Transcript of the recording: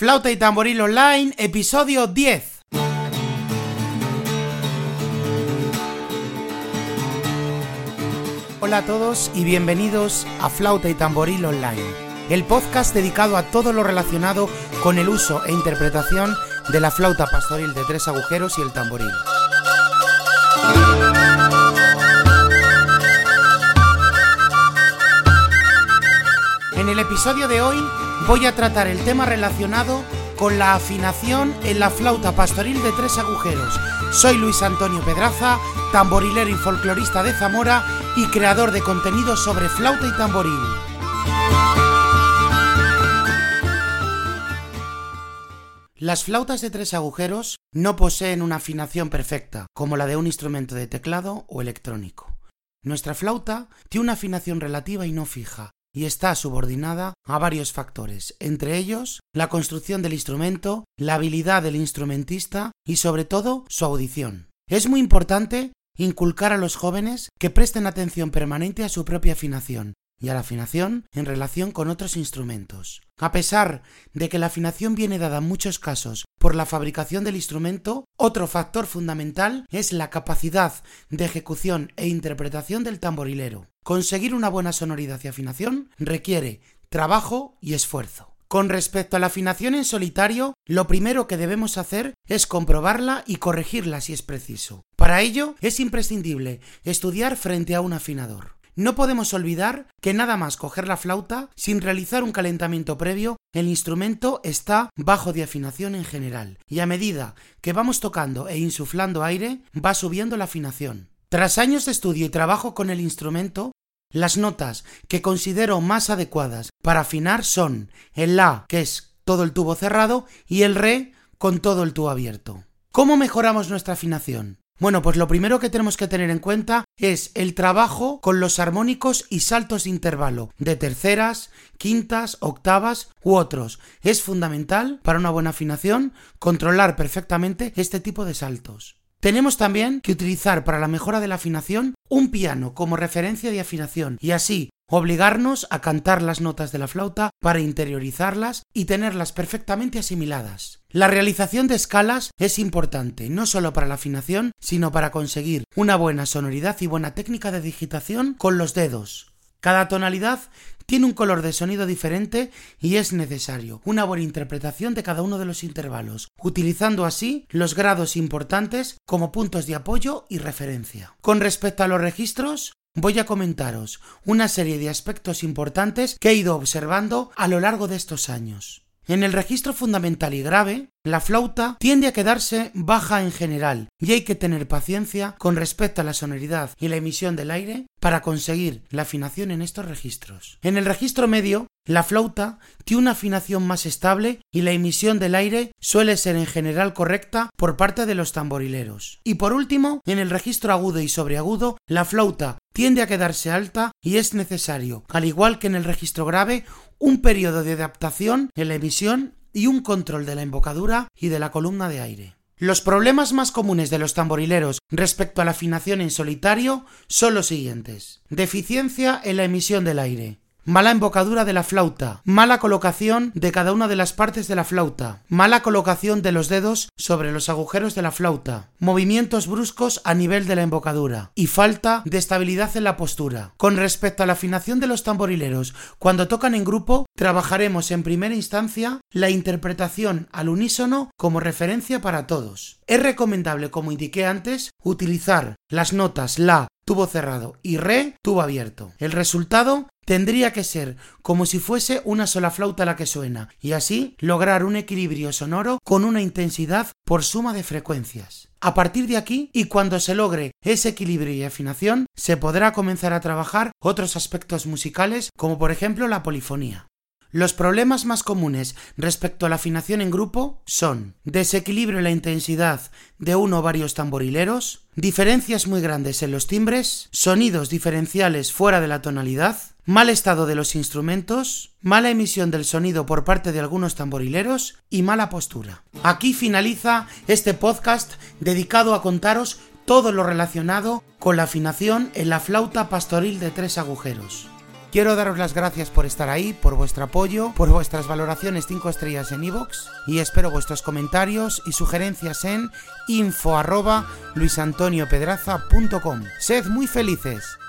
Flauta y Tamboril Online, episodio 10. Hola a todos y bienvenidos a Flauta y Tamboril Online, el podcast dedicado a todo lo relacionado con el uso e interpretación de la flauta pastoril de tres agujeros y el tamboril. Episodio de hoy voy a tratar el tema relacionado con la afinación en la flauta pastoril de tres agujeros. Soy Luis Antonio Pedraza, tamborilero y folclorista de Zamora y creador de contenidos sobre flauta y tamboril. Las flautas de tres agujeros no poseen una afinación perfecta, como la de un instrumento de teclado o electrónico. Nuestra flauta tiene una afinación relativa y no fija, y está subordinada a varios factores, entre ellos la construcción del instrumento, la habilidad del instrumentista y sobre todo su audición. Es muy importante inculcar a los jóvenes que presten atención permanente a su propia afinación y a la afinación en relación con otros instrumentos. A pesar de que la afinación viene dada en muchos casos por la fabricación del instrumento, otro factor fundamental es la capacidad de ejecución e interpretación del tamborilero. Conseguir una buena sonoridad y afinación requiere trabajo y esfuerzo. Con respecto a la afinación en solitario, lo primero que debemos hacer es comprobarla y corregirla si es preciso. Para ello es imprescindible estudiar frente a un afinador. No podemos olvidar que nada más coger la flauta, sin realizar un calentamiento previo, el instrumento está bajo de afinación en general, y a medida que vamos tocando e insuflando aire, va subiendo la afinación. Tras años de estudio y trabajo con el instrumento, las notas que considero más adecuadas para afinar son el La, que es todo el tubo cerrado, y el Re con todo el tubo abierto. ¿Cómo mejoramos nuestra afinación? Bueno, pues lo primero que tenemos que tener en cuenta es el trabajo con los armónicos y saltos de intervalo, de terceras, quintas, octavas u otros. Es fundamental para una buena afinación controlar perfectamente este tipo de saltos. Tenemos también que utilizar para la mejora de la afinación un piano como referencia de afinación y así obligarnos a cantar las notas de la flauta para interiorizarlas y tenerlas perfectamente asimiladas. La realización de escalas es importante no solo para la afinación, sino para conseguir una buena sonoridad y buena técnica de digitación con los dedos. Cada tonalidad tiene un color de sonido diferente y es necesario una buena interpretación de cada uno de los intervalos, utilizando así los grados importantes como puntos de apoyo y referencia. Con respecto a los registros, voy a comentaros una serie de aspectos importantes que he ido observando a lo largo de estos años. En el registro fundamental y grave, la flauta tiende a quedarse baja en general y hay que tener paciencia con respecto a la sonoridad y la emisión del aire para conseguir la afinación en estos registros. En el registro medio, la flauta tiene una afinación más estable y la emisión del aire suele ser en general correcta por parte de los tamborileros. Y por último, en el registro agudo y sobreagudo, la flauta tiende a quedarse alta y es necesario, al igual que en el registro grave, un periodo de adaptación en la emisión y un control de la embocadura y de la columna de aire. Los problemas más comunes de los tamborileros respecto a la afinación en solitario son los siguientes. Deficiencia en la emisión del aire, mala embocadura de la flauta, mala colocación de cada una de las partes de la flauta, mala colocación de los dedos sobre los agujeros de la flauta, movimientos bruscos a nivel de la embocadura y falta de estabilidad en la postura. Con respecto a la afinación de los tamborileros, cuando tocan en grupo, trabajaremos en primera instancia la interpretación al unísono como referencia para todos. Es recomendable, como indiqué antes, utilizar las notas La, tubo cerrado y Re, tubo abierto. El resultado tendría que ser como si fuese una sola flauta la que suena, y así lograr un equilibrio sonoro con una intensidad por suma de frecuencias. A partir de aquí, y cuando se logre ese equilibrio y afinación, se podrá comenzar a trabajar otros aspectos musicales, como por ejemplo la polifonía. Los problemas más comunes respecto a la afinación en grupo son desequilibrio en la intensidad de uno o varios tamborileros, diferencias muy grandes en los timbres, sonidos diferenciales fuera de la tonalidad, mal estado de los instrumentos, mala emisión del sonido por parte de algunos tamborileros y mala postura. Aquí finaliza este podcast dedicado a contaros todo lo relacionado con la afinación en la flauta pastoril de tres agujeros. Quiero daros las gracias por estar ahí, por vuestro apoyo, por vuestras valoraciones 5 estrellas en iVoox y espero vuestros comentarios y sugerencias en info arroba luisantoniopedraza.com. Sed muy felices.